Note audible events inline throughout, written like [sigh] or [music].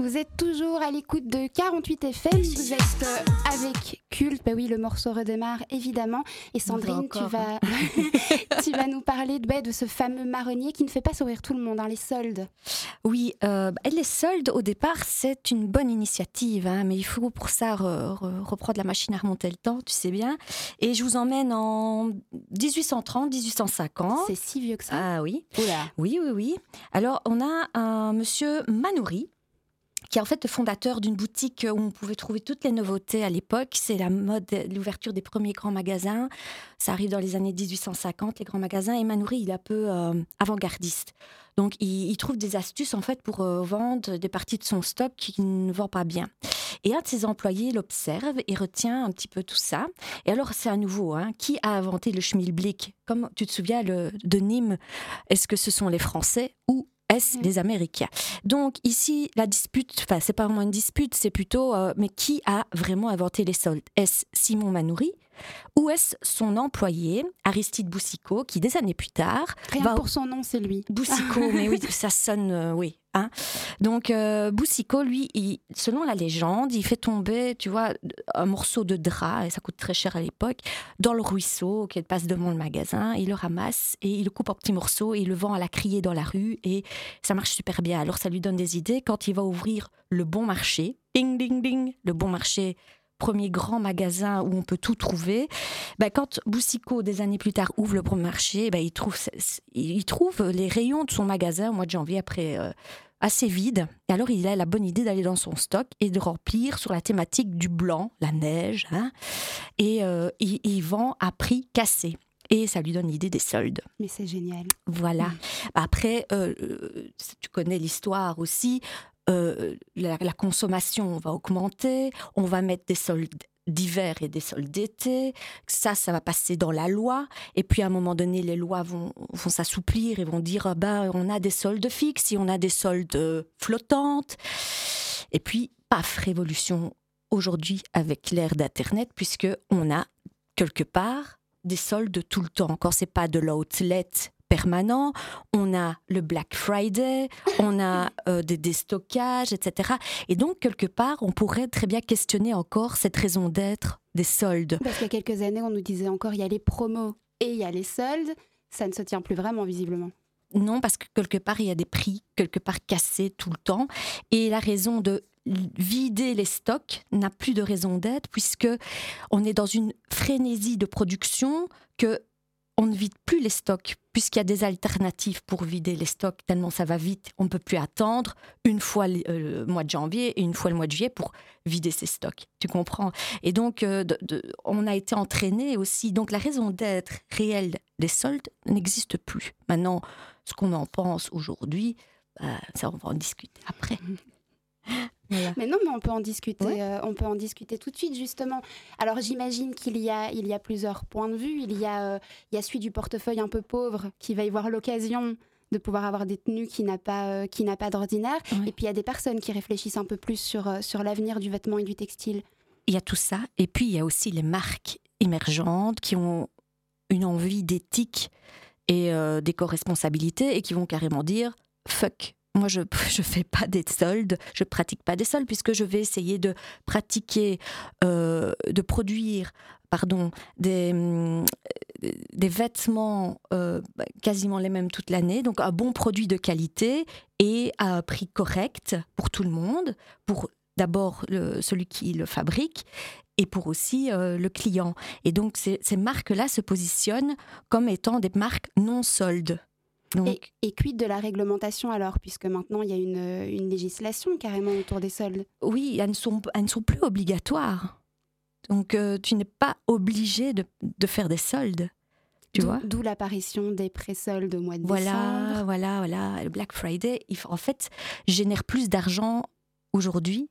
Vous êtes toujours à l'écoute de 48 FM. Vous êtes euh, avec Culte. Bah oui, le morceau redémarre évidemment. Et Sandrine, tu vas, [laughs] tu vas nous parler de, bah, de ce fameux marronnier qui ne fait pas sourire tout le monde, hein, les soldes. Oui, euh, bah, les soldes, au départ, c'est une bonne initiative, hein, mais il faut pour ça re- re- reprendre la machine à remonter le temps, tu sais bien. Et je vous emmène en 1830-1850. C'est si vieux que ça. Ah oui. Oula. Oui, oui, oui. Alors, on a un monsieur Manouri, qui est en fait le fondateur d'une boutique où on pouvait trouver toutes les nouveautés à l'époque. C'est la mode, l'ouverture des premiers grands magasins. Ça arrive dans les années 1850, les grands magasins. Et Manouri, il est un peu euh, avant-gardiste. Donc, il, trouve des astuces, en fait, pour euh, vendre des parties de son stock qui ne vend pas bien. Et un de ses employés l'observe et retient un petit peu tout ça. Et alors, c'est à nouveau, hein, qui a inventé le schmilblick? Comme tu te souviens de Nîmes, est-ce que ce sont les Français ou est-ce les Américains Donc ici, la dispute, enfin, c'est pas vraiment une dispute, c'est plutôt, euh, mais qui a vraiment inventé les soldes? Est-ce Simon Manouri ou est-ce son employé, Aristide Boussicot, qui des années plus tard Rien va- pour son nom, c'est lui. Boussicot, [laughs] mais oui, ça sonne, euh, oui. Hein. Donc, euh, Boussicot, lui, il- selon la légende, il fait tomber, tu vois, un morceau de drap, et ça coûte très cher à l'époque, dans le ruisseau qui passe devant le magasin. Il le ramasse et il le coupe en petits morceaux et il le vend à la criée dans la rue et ça marche super bien. Alors, ça lui donne des idées quand il va ouvrir le bon marché. Ding, ding, ding, le bon marché. Premier grand magasin où on peut tout trouver. Ben, quand Boussicot, des années plus tard, ouvre le bon marché, ben, il, trouve, il trouve les rayons de son magasin au mois de janvier après euh, assez vide. Et alors, il a la bonne idée d'aller dans son stock et de remplir sur la thématique du blanc, la neige. hein. et euh, il, il vend à prix cassé. Et ça lui donne l'idée des soldes. Mais c'est génial. Voilà. Après, euh, tu connais l'histoire aussi. Euh, la, consommation va augmenter. On va mettre des soldes d'hiver et des soldes d'été. Ça, ça va passer dans la loi. Et puis, à un moment donné, les lois vont, vont s'assouplir et vont dire, ah ben, on a des soldes fixes, et on a des soldes flottantes. Et puis, paf, révolution aujourd'hui avec l'ère d'Internet, puisque on a quelque part des soldes tout le temps. Quand c'est pas de l'outlet permanent, on a le Black Friday, on a euh, des déstockages, etc. Et donc, quelque part, on pourrait très bien questionner encore cette raison d'être des soldes. Parce qu'il y a quelques années, on nous disait encore il y a les promos et il y a les soldes. Ça ne se tient plus vraiment, visiblement. Non, parce que quelque part, il y a des prix, quelque part cassés tout le temps. Et la raison de vider les stocks n'a plus de raison d'être, puisque on est dans une frénésie de production que on ne vide plus les stocks, puisqu'il y a des alternatives pour vider les stocks, tellement ça va vite, on ne peut plus attendre une fois le euh, le mois de janvier et une fois le mois de juillet pour vider ses stocks. Tu comprends? Et donc, euh, on a été entraîné aussi. Donc, la raison d'être réelle des soldes n'existe plus. Maintenant, ce qu'on en pense aujourd'hui, bah, ça, on va en discuter après. Voilà. Mais non, mais on peut en discuter. Ouais. euh, on peut en discuter tout de suite, justement. Alors, j'imagine qu'il y a, il y a plusieurs points de vue. Il y a, euh, il y a celui du portefeuille un peu pauvre qui va y voir l'occasion de pouvoir avoir des tenues qui n'a pas, euh, qui n'a pas d'ordinaire. Ouais. Et puis, il y a des personnes qui réfléchissent un peu plus sur, sur l'avenir du vêtement et du textile. Il y a tout ça. Et puis, il y a aussi les marques émergentes qui ont une envie d'éthique et d'éco-responsabilité et qui vont carrément dire fuck. Moi, je [laughs] ne fais pas des soldes, je pratique pas des soldes puisque je vais essayer de pratiquer, euh, de produire, pardon, des, hum, des vêtements euh, bah, quasiment les mêmes toute l'année, donc un bon produit de qualité et à un prix correct pour tout le monde, pour d'abord celui qui le fabrique et pour aussi euh, le client. Et donc ces marques-là se positionnent comme étant des marques non soldes. Donc, Et, et quid de la réglementation alors, puisque maintenant il y a une, euh, une législation carrément autour des soldes? oui, elles ne sont, elles ne sont plus obligatoires. Donc euh, tu n'es pas obligé de, de faire des soldes. Tu D'où- vois D'où l'apparition des pré-soldes au mois de Voilà, décembre. voilà, voilà. Le Black Friday, il en fait, génère plus d'argent aujourd'hui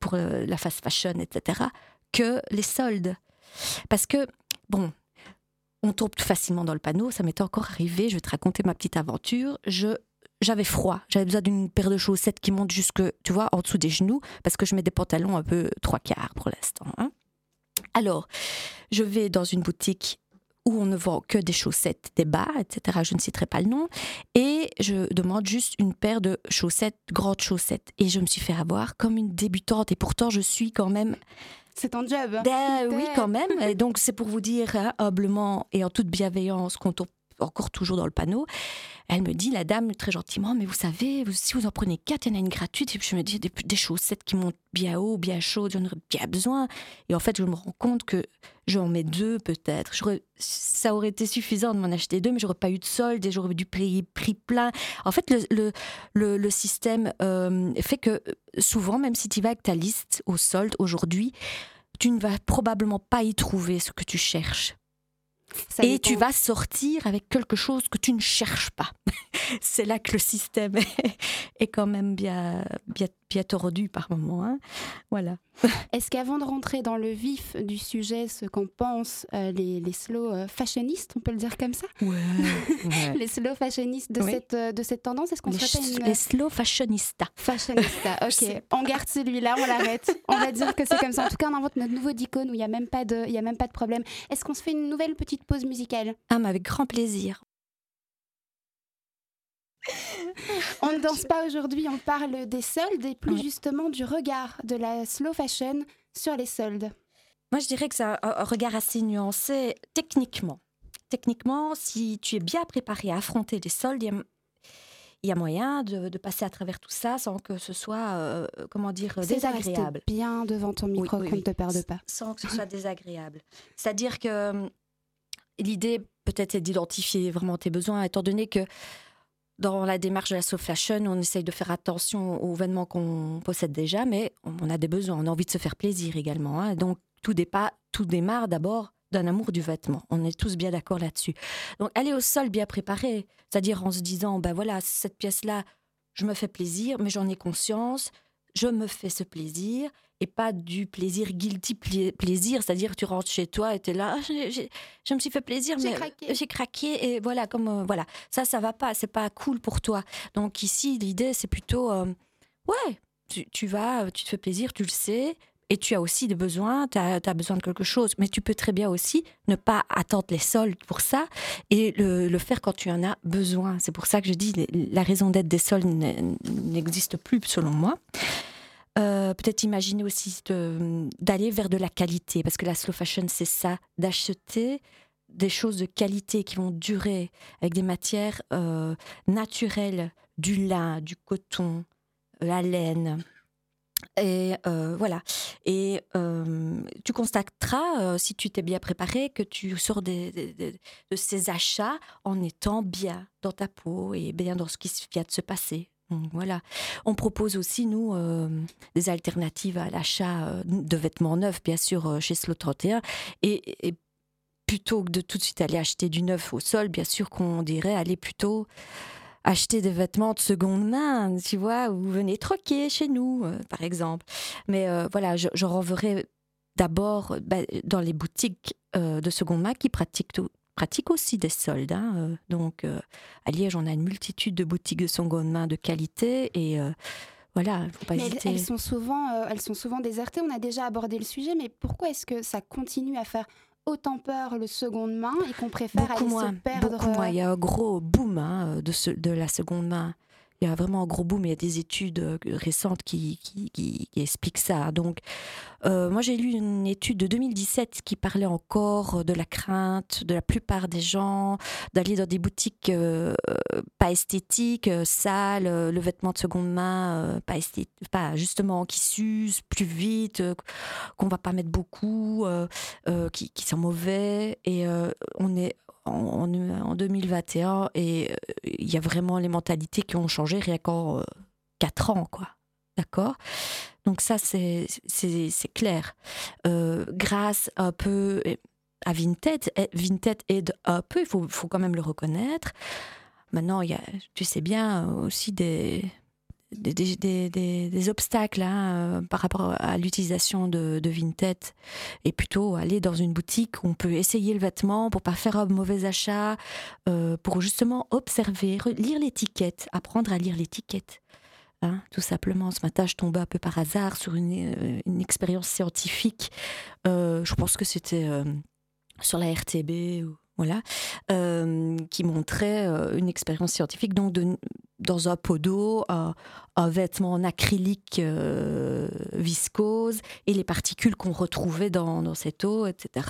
pour euh, la fast fashion, etc., que les soldes. Parce que, bon, on tombe facilement dans le panneau. Ça m'était encore arrivé. Je vais te raconter ma petite aventure. Je j'avais froid. J'avais besoin d'une paire de chaussettes qui monte jusque, tu vois, en dessous des genoux, parce que je mets des pantalons un peu trois quarts pour l'instant. hein. Alors, je vais dans une boutique où on ne vend que des chaussettes, des bas, etc. Je ne citerai pas le nom. Et je demande juste une paire de chaussettes, grandes chaussettes. Et je me suis fait avoir comme une débutante. Et pourtant, je suis quand même c'est ton job. Ben, oui, quand même. Et donc, c'est pour vous dire hein, humblement et en toute bienveillance qu'on tombe encore toujours dans le panneau. Elle me dit, la dame, très gentiment, mais vous savez, si vous en prenez quatre, il y en a une gratuite. Et puis je me dis, des, chaussettes qui montent bien haut, bien chaudes, j'en aurais bien besoin. Et en fait, je me rends compte que j'en mets deux peut-être. Ça aurait été suffisant de m'en acheter deux, mais j'aurais pas eu de solde et j'aurais dû payer prix plein. En fait, le, le, système euh, fait que souvent, même si tu vas avec ta liste au solde aujourd'hui, tu ne vas probablement pas y trouver ce que tu cherches et tu vas sortir avec quelque chose que tu ne cherches pas. [laughs] c'est là que le système [laughs] est, quand même bien, bien, bien tordu par moments. Hein. Voilà. [laughs] Est-ce qu'avant de rentrer dans le vif du sujet, ce qu'en pensent euh, les, les, slow euh, fashionistes, on peut le dire comme ça? Ouais, [laughs] Les slow fashionistes de, cette, euh, de cette tendance, est-ce qu'on se une... Les slow fashionistas. Fashionista, [laughs] ok. on garde celui-là, on l'arrête. on va dire que c'est comme ça. En tout cas, on invente notre nouveau dicône où il n'y a, même pas de, il y a même pas de problème. Est-ce qu'on se fait une nouvelle petite pause musicale? Ah, mais avec grand plaisir. On ne danse pas aujourd'hui, on parle des soldes et plus justement du regard de la slow fashion sur les soldes. Moi, je dirais que c'est un, regard assez nuancé techniquement. Techniquement, si tu es bien préparé à affronter les soldes, il y a moyen de, passer à travers tout ça sans que ce soit, euh, comment dire, désagréable. bien devant ton micro, qu'on ne te perde pas. Sans que ce soit désagréable. C'est-à-dire que hum, l'idée, peut-être, est d'identifier vraiment tes besoins, étant donné que dans la démarche de la soft fashion, on essaye de faire attention aux vêtements qu'on possède déjà, mais on a des besoins, on a envie de se faire plaisir également. Hein. Donc tout, tout démarre d'abord d'un amour du vêtement. On est tous bien d'accord là-dessus. Donc aller au sol bien préparé, c'est-à-dire en se disant, ben voilà, cette pièce-là, je me fais plaisir, mais j'en ai conscience, je me fais ce plaisir et pas du plaisir guilty plaisir, c'est-à-dire tu rentres chez toi et tu es là, ah, je me suis fait plaisir, mais j'ai craqué et voilà, comme euh, voilà, ça, ça va pas, c'est pas cool pour toi. Donc ici, l'idée, c'est plutôt, euh, ouais, tu, vas, tu te fais plaisir, tu le sais, et tu as aussi des besoins, tu as, besoin de quelque chose, mais tu peux très bien aussi ne pas attendre les soldes pour ça et le, faire quand tu en as besoin. C'est pour ça que je dis la raison d'être des soldes n'existe plus selon moi. Euh, peut-être imaginer aussi d'aller vers de la qualité, parce que la slow fashion, c'est ça, d'acheter des choses de qualité qui vont durer avec des matières euh, naturelles, du lin, du coton, la laine. Et euh, voilà. Et tu constateras, si tu t'es bien préparé, que tu sors de ces achats en étant bien dans ta peau et bien dans ce qui vient de se passer. Voilà. On propose aussi, nous, euh, des alternatives à l'achat euh, de vêtements neufs, bien sûr, euh, chez Slow 31. Et, plutôt que de tout de suite aller acheter du neuf au sol, bien sûr qu'on dirait aller plutôt acheter des vêtements de seconde main, tu vois, ou venez troquer chez nous, par exemple. Mais voilà, je, je renverrai d'abord bah, dans les boutiques de seconde main qui pratiquent tout, aussi des soldes. Hein, euh, donc, euh, à Liège, on a une multitude de boutiques de seconde main de qualité et euh, voilà, faut pas hésiter. Elles, sont souvent, elles sont souvent désertées. On a déjà abordé le sujet, mais pourquoi est-ce que ça continue à faire autant peur le seconde main et qu'on préfère aller se perdre Beaucoup moins. Il y a un gros boom hein, de, ce, de la seconde main il y a vraiment un gros boom. Il y a des études euh, récentes qui, qui, expliquent ça. Donc, euh, moi, j'ai lu une étude de 2017 qui parlait encore de la crainte de la plupart des gens d'aller dans des boutiques euh, pas esthétiques, sales, le vêtement de seconde main, pas, pas justement qui s'use plus vite, qu'on va pas mettre beaucoup, qui, qui, sont mauvais. Et on est en, 2021 et euh, il y a vraiment les mentalités qui ont changé rien qu'en 4 euh, ans, quoi. D'accord? Donc ça, c'est clair. Euh, grâce un peu à Vinted, Vinted aide un peu, il faut, faut quand même le reconnaître. Maintenant, y a, tu sais bien, aussi des, des, obstacles hein, euh, par rapport à l'utilisation de, Vinted et plutôt aller dans une boutique où on peut essayer le vêtement pour pas faire un mauvais achat, euh, pour justement observer, lire l'étiquette, apprendre à lire l'étiquette. Hein, tout simplement, ce matin, je tombais un peu par hasard sur une, euh, expérience scientifique. je pense que c'était sur la RTB voilà, qui montrait une expérience scientifique donc de, dans un pot d'eau, un, vêtement en acrylique viscose et les particules qu'on retrouvait dans, dans, cette eau, etc.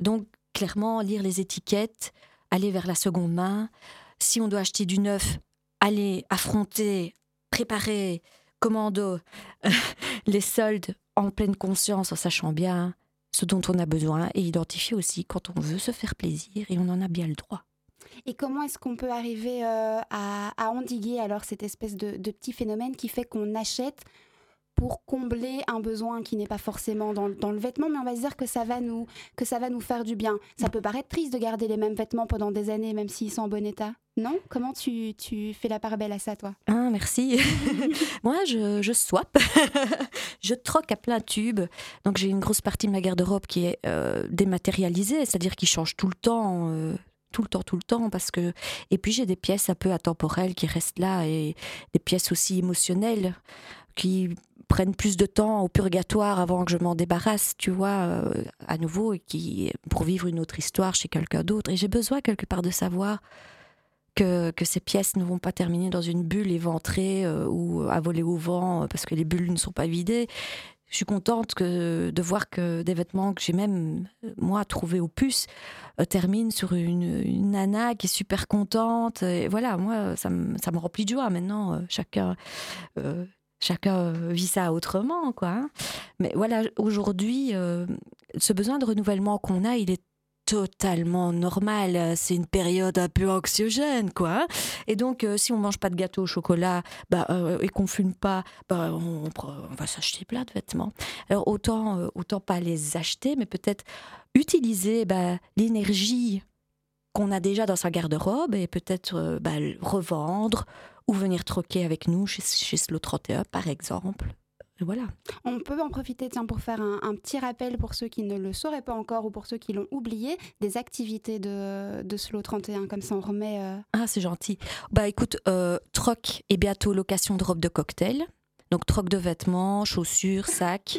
Donc clairement, lire les étiquettes, aller vers la seconde main. Si on doit acheter du neuf, aller affronter, préparer, commando [laughs] les soldes en pleine conscience, en sachant bien ce dont on a besoin et identifier aussi quand on veut se faire plaisir et on en a bien le droit. Et comment est-ce qu'on peut arriver euh, à, endiguer alors cette espèce de, de petit phénomène qui fait qu'on achète pour combler un besoin qui n'est pas forcément dans, le vêtement, mais on va se dire que ça va nous que ça va nous faire du bien. Ça peut paraître triste de garder les mêmes vêtements pendant des années, même s'ils sont en bon état. Non? Comment tu, tu, fais la part belle à ça, toi? Ah, merci. [laughs] Moi, je, je swap. [laughs] je troque à plein tube. Donc, j'ai une grosse partie de ma garde-robe qui est euh, dématérialisée, c'est-à-dire qui change tout le temps. Euh, tout le temps, tout le temps, parce que et puis j'ai des pièces un peu atemporelles qui restent là et des pièces aussi émotionnelles qui prennent plus de temps au purgatoire avant que je m'en débarrasse, tu vois, euh, à nouveau, et qui, pour vivre une autre histoire chez quelqu'un d'autre. Et j'ai besoin quelque part de savoir que, que, ces pièces ne vont pas terminer dans une bulle éventrée euh, ou à voler au vent parce que les bulles ne sont pas vidées. Je suis contente de voir que des vêtements que j'ai même, moi, trouvés au puce, euh, terminent sur une, nana qui est super contente. Et voilà, moi, ça me, remplit de joie. Maintenant, chacun chacun euh, vit ça autrement, quoi. Hein. Mais voilà, aujourd'hui, euh, ce besoin de renouvellement qu'on a, il est totalement normal. C'est une période un peu anxiogène, quoi. Et donc, euh, si on mange pas de gâteau au chocolat bah, et qu'on fume pas, bah, on, va s'acheter plein de vêtements. Alors, autant, autant pas les acheter, mais peut-être utiliser bah, l'énergie qu'on a déjà dans sa garde-robe et peut-être bah, revendre ou venir troquer avec nous chez, chez Slow 31 par exemple. Voilà. On peut en profiter tiens, pour faire un, petit rappel pour ceux qui ne le sauraient pas encore ou pour ceux qui l'ont oublié, des activités de, de Slow 31, comme ça on remet... Euh, ah, c'est gentil. Bah écoute, euh, troc et bientôt location de robe de cocktail. Donc troc de vêtements, chaussures, [laughs] sacs.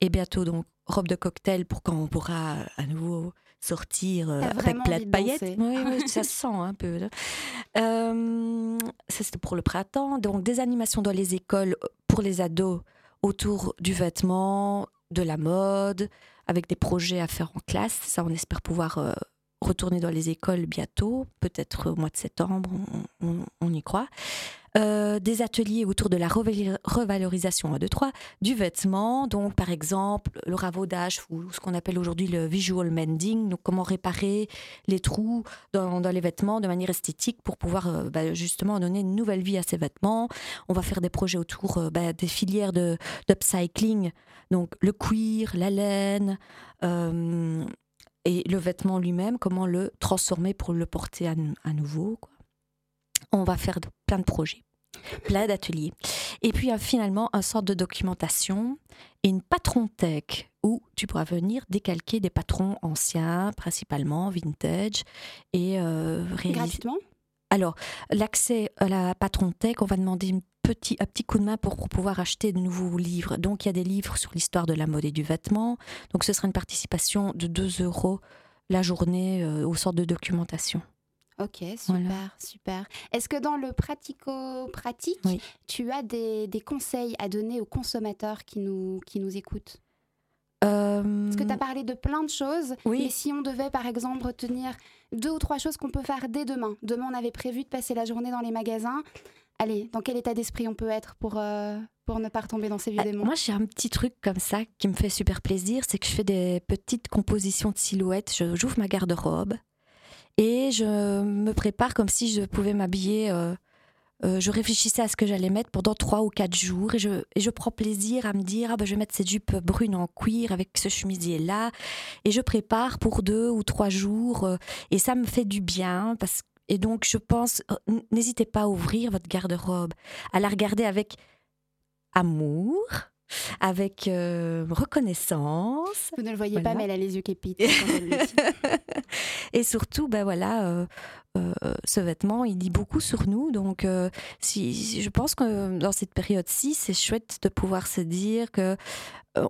et bientôt donc robe de cocktail pour quand on pourra à nouveau sortir euh, avec plein de paillettes. Oui, oui, ça se [laughs] sent un peu. Euh, ça, c'était pour le printemps. Donc, des animations dans les écoles pour les ados autour du vêtement, de la mode, avec des projets à faire en classe. Ça, on espère pouvoir euh, retourner dans les écoles bientôt, peut-être au mois de septembre, on y croit. Euh, des ateliers autour de la revalorisation 1, 2, 3 du vêtement, donc par exemple le ravaudage ou ce qu'on appelle aujourd'hui le visual mending, donc comment réparer les trous dans, les vêtements de manière esthétique pour pouvoir euh, bah, justement donner une nouvelle vie à ces vêtements. On va faire des projets autour euh, bah, des filières de d'upcycling, donc le cuir, la laine. Et le vêtement lui-même, comment le transformer pour le porter à, nouveau. On va faire plein de projets plein d'ateliers. Et puis euh, finalement, un sort de documentation et une patron tech où tu pourras venir décalquer des patrons anciens, principalement vintage, et euh, Gratuitement? Alors, l'accès à la patron tech, on va demander un petit, petit coup de main pour, pouvoir acheter de nouveaux livres. Donc, il y a des livres sur l'histoire de la mode et du vêtement. Donc, ce sera une participation de 2 euros la journée euh, au sort de documentation. Ok, super, super. Est-ce que dans le pratico-pratique, tu as des, conseils à donner aux consommateurs qui nous, qui nous écoutent? Parce que tu as parlé de plein de choses, oui. mais si on devait par exemple retenir deux ou trois choses qu'on peut faire dès demain, demain on avait prévu de passer la journée dans les magasins, allez, dans quel état d'esprit on peut être pour, euh, pour ne pas retomber dans ces vieux ah, démons Moi, j'ai un petit truc comme ça qui me fait super plaisir, c'est que je fais des petites compositions de silhouettes. J'ouvre ma garde-robe et je me prépare comme si je pouvais m'habiller. Euh, euh, je réfléchissais à ce que j'allais mettre pendant trois ou quatre jours et je, et je prends plaisir à me dire ah ben, je vais mettre cette jupe brune en cuir avec ce chemisier là et je prépare pour deux ou trois jours euh, et ça me fait du bien parce et donc je pense n'hésitez pas à ouvrir votre garde-robe à la regarder avec amour avec euh, reconnaissance. Vous ne le voyez pas, mais elle a les yeux qui pitent. [laughs] et surtout, ben voilà, euh, euh, ce vêtement, il dit beaucoup sur nous. Donc, si, je pense que dans cette période-ci, c'est chouette de pouvoir se dire que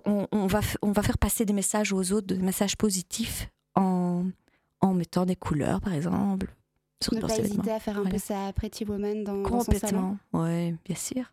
on, va, on va faire passer des messages aux autres, des messages positifs en, en mettant des couleurs, par exemple. Ne pas hésiter à faire un peu sa Pretty Woman dans, Complètement, dans son salon. ouais, bien sûr.